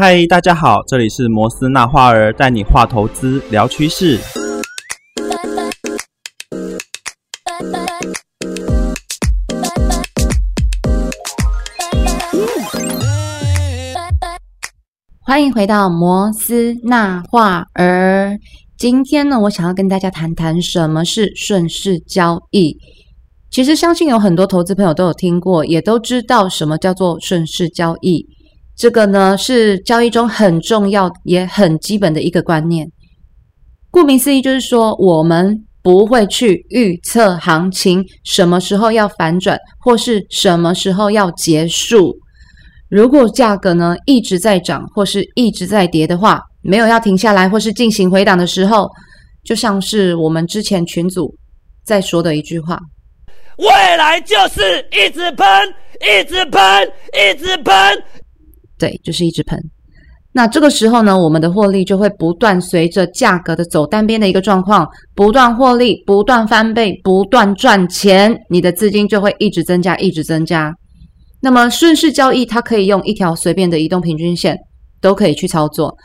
嗨，大家好，这里是摩斯纳花儿带你画投资聊趋势。欢迎回到摩斯纳画儿。今天呢，我想要跟大家谈谈什么是顺势交易。其实，相信有很多投资朋友都有听过，也都知道什么叫做顺势交易。这个呢，是交易中很重要也很基本的一个观念。顾名思义，就是说我们不会去预测行情什么时候要反转，或是什么时候要结束。如果价格呢一直在涨，或是一直在跌的话，没有要停下来或是进行回档的时候，就像是我们之前群组在说的一句话：未来就是一直喷，一直喷，一直喷。对，就是一直喷。那这个时候呢，我们的获利就会不断随着价格的走单边的一个状况，不断获利，不断翻倍，不断赚钱，你的资金就会一直增加，一直增加。那么顺势交易，它可以用一条随便的移动平均线都可以去操作。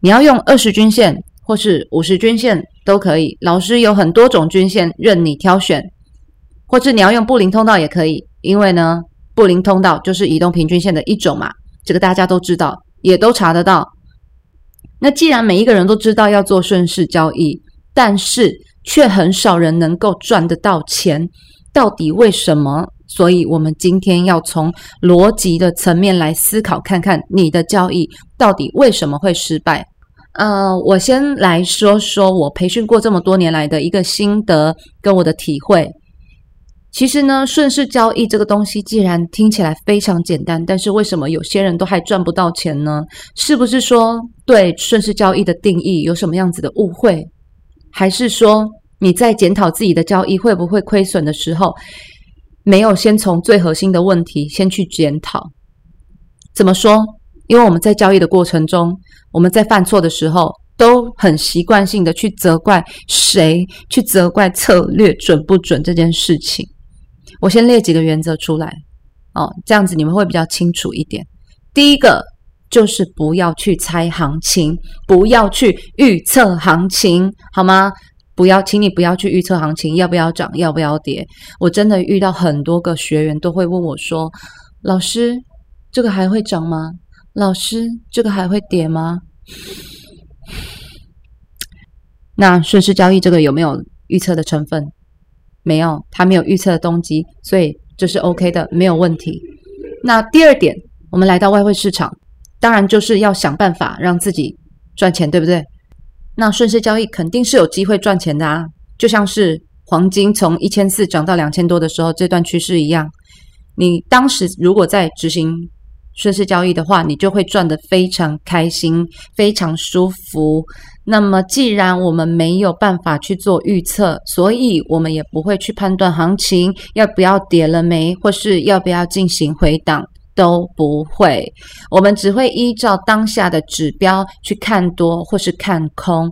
你要用二十均线或是五十均线都可以。老师有很多种均线任你挑选，或者你要用布林通道也可以。因为呢，布林通道就是移动平均线的一种嘛，这个大家都知道，也都查得到。那既然每一个人都知道要做顺势交易，但是却很少人能够赚得到钱，到底为什么？所以，我们今天要从逻辑的层面来思考，看看你的交易到底为什么会失败。呃，我先来说说我培训过这么多年来的一个心得跟我的体会。其实呢，顺势交易这个东西，既然听起来非常简单，但是为什么有些人都还赚不到钱呢？是不是说对顺势交易的定义有什么样子的误会？还是说你在检讨自己的交易会不会亏损的时候？没有先从最核心的问题先去检讨，怎么说？因为我们在交易的过程中，我们在犯错的时候，都很习惯性的去责怪谁，去责怪策略准不准这件事情。我先列几个原则出来，哦，这样子你们会比较清楚一点。第一个就是不要去猜行情，不要去预测行情，好吗？不要，请你不要去预测行情要不要涨，要不要跌。我真的遇到很多个学员都会问我说：“老师，这个还会涨吗？老师，这个还会跌吗？”那顺势交易这个有没有预测的成分？没有，它没有预测的动机，所以这是 OK 的，没有问题。那第二点，我们来到外汇市场，当然就是要想办法让自己赚钱，对不对？那顺势交易肯定是有机会赚钱的啊，就像是黄金从一千四涨到两千多的时候这段趋势一样。你当时如果在执行顺势交易的话，你就会赚得非常开心、非常舒服。那么，既然我们没有办法去做预测，所以我们也不会去判断行情要不要跌了没，或是要不要进行回档。都不会，我们只会依照当下的指标去看多或是看空，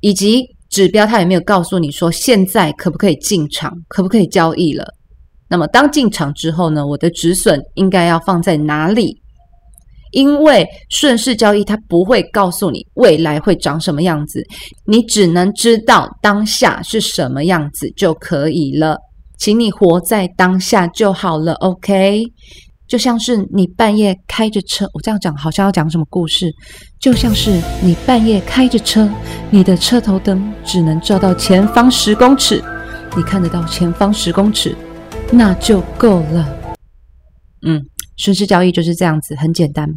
以及指标它有没有告诉你说现在可不可以进场，可不可以交易了？那么当进场之后呢，我的止损应该要放在哪里？因为顺势交易它不会告诉你未来会长什么样子，你只能知道当下是什么样子就可以了，请你活在当下就好了，OK？就像是你半夜开着车，我这样讲好像要讲什么故事？就像是你半夜开着车，你的车头灯只能照到前方十公尺，你看得到前方十公尺，那就够了。嗯，顺势交易就是这样子，很简单。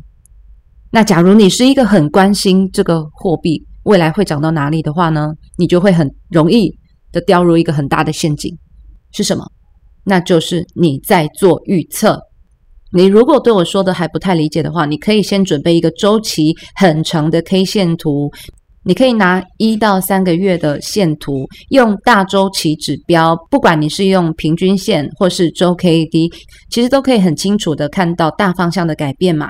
那假如你是一个很关心这个货币未来会涨到哪里的话呢，你就会很容易的掉入一个很大的陷阱，是什么？那就是你在做预测。你如果对我说的还不太理解的话，你可以先准备一个周期很长的 K 线图。你可以拿一到三个月的线图，用大周期指标，不管你是用平均线或是周 K D，其实都可以很清楚的看到大方向的改变嘛。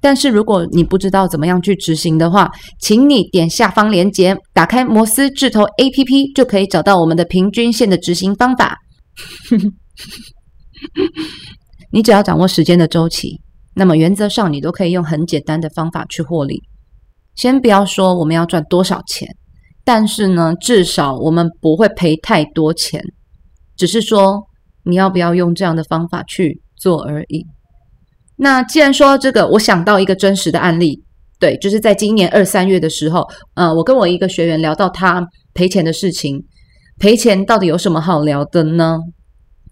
但是如果你不知道怎么样去执行的话，请你点下方链接，打开摩斯智投 A P P，就可以找到我们的平均线的执行方法。你只要掌握时间的周期，那么原则上你都可以用很简单的方法去获利。先不要说我们要赚多少钱，但是呢，至少我们不会赔太多钱，只是说你要不要用这样的方法去做而已。那既然说到这个，我想到一个真实的案例，对，就是在今年二三月的时候，呃，我跟我一个学员聊到他赔钱的事情，赔钱到底有什么好聊的呢？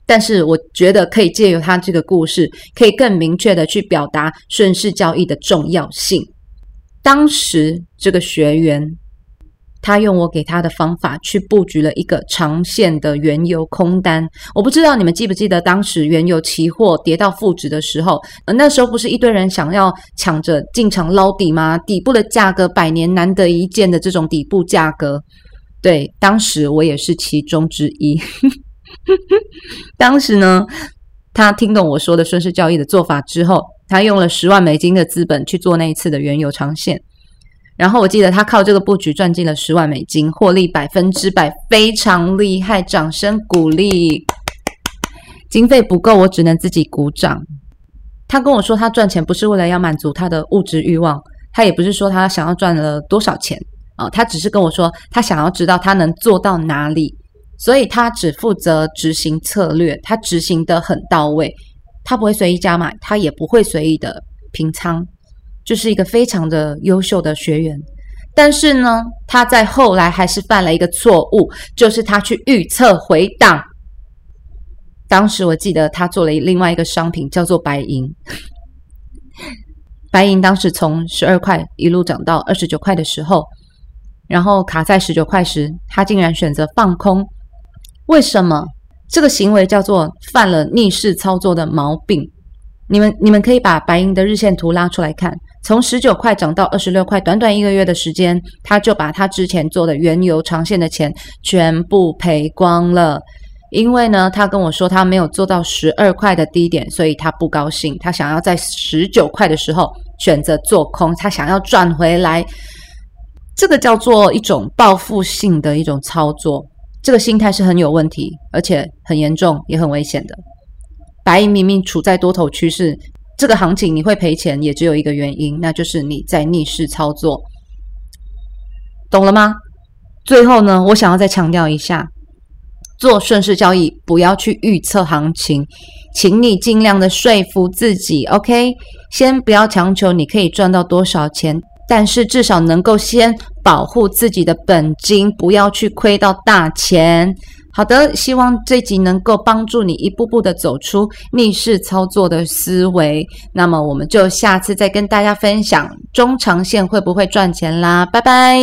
但是我觉得可以借由他这个故事，可以更明确的去表达顺势交易的重要性。当时这个学员，他用我给他的方法去布局了一个长线的原油空单。我不知道你们记不记得，当时原油期货跌到负值的时候，呃，那时候不是一堆人想要抢着进场捞底吗？底部的价格百年难得一见的这种底部价格，对，当时我也是其中之一。当时呢，他听懂我说的顺势交易的做法之后。他用了十万美金的资本去做那一次的原油长线，然后我记得他靠这个布局赚进了十万美金，获利百分之百，非常厉害，掌声鼓励。经费不够，我只能自己鼓掌。他跟我说，他赚钱不是为了要满足他的物质欲望，他也不是说他想要赚了多少钱啊，他只是跟我说，他想要知道他能做到哪里，所以他只负责执行策略，他执行的很到位。他不会随意加买，他也不会随意的平仓，就是一个非常的优秀的学员。但是呢，他在后来还是犯了一个错误，就是他去预测回档。当时我记得他做了另外一个商品叫做白银，白银当时从十二块一路涨到二十九块的时候，然后卡在十九块时，他竟然选择放空，为什么？这个行为叫做犯了逆势操作的毛病。你们你们可以把白银的日线图拉出来看，从十九块涨到二十六块，短短一个月的时间，他就把他之前做的原油长线的钱全部赔光了。因为呢，他跟我说他没有做到十二块的低点，所以他不高兴，他想要在十九块的时候选择做空，他想要赚回来。这个叫做一种报复性的一种操作。这个心态是很有问题，而且很严重，也很危险的。白银明明处在多头趋势，这个行情你会赔钱，也只有一个原因，那就是你在逆势操作，懂了吗？最后呢，我想要再强调一下，做顺势交易不要去预测行情，请你尽量的说服自己，OK？先不要强求你可以赚到多少钱。但是至少能够先保护自己的本金，不要去亏到大钱。好的，希望这集能够帮助你一步步的走出逆势操作的思维。那么我们就下次再跟大家分享中长线会不会赚钱啦，拜拜。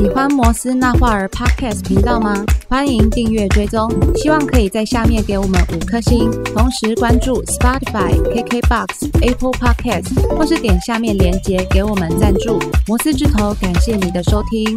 喜欢摩斯那画儿 Podcast 频道吗？欢迎订阅追踪，希望可以在下面给我们五颗星，同时关注 Spotify、KKBox、Apple Podcast，或是点下面链接给我们赞助。摩斯之头，感谢你的收听。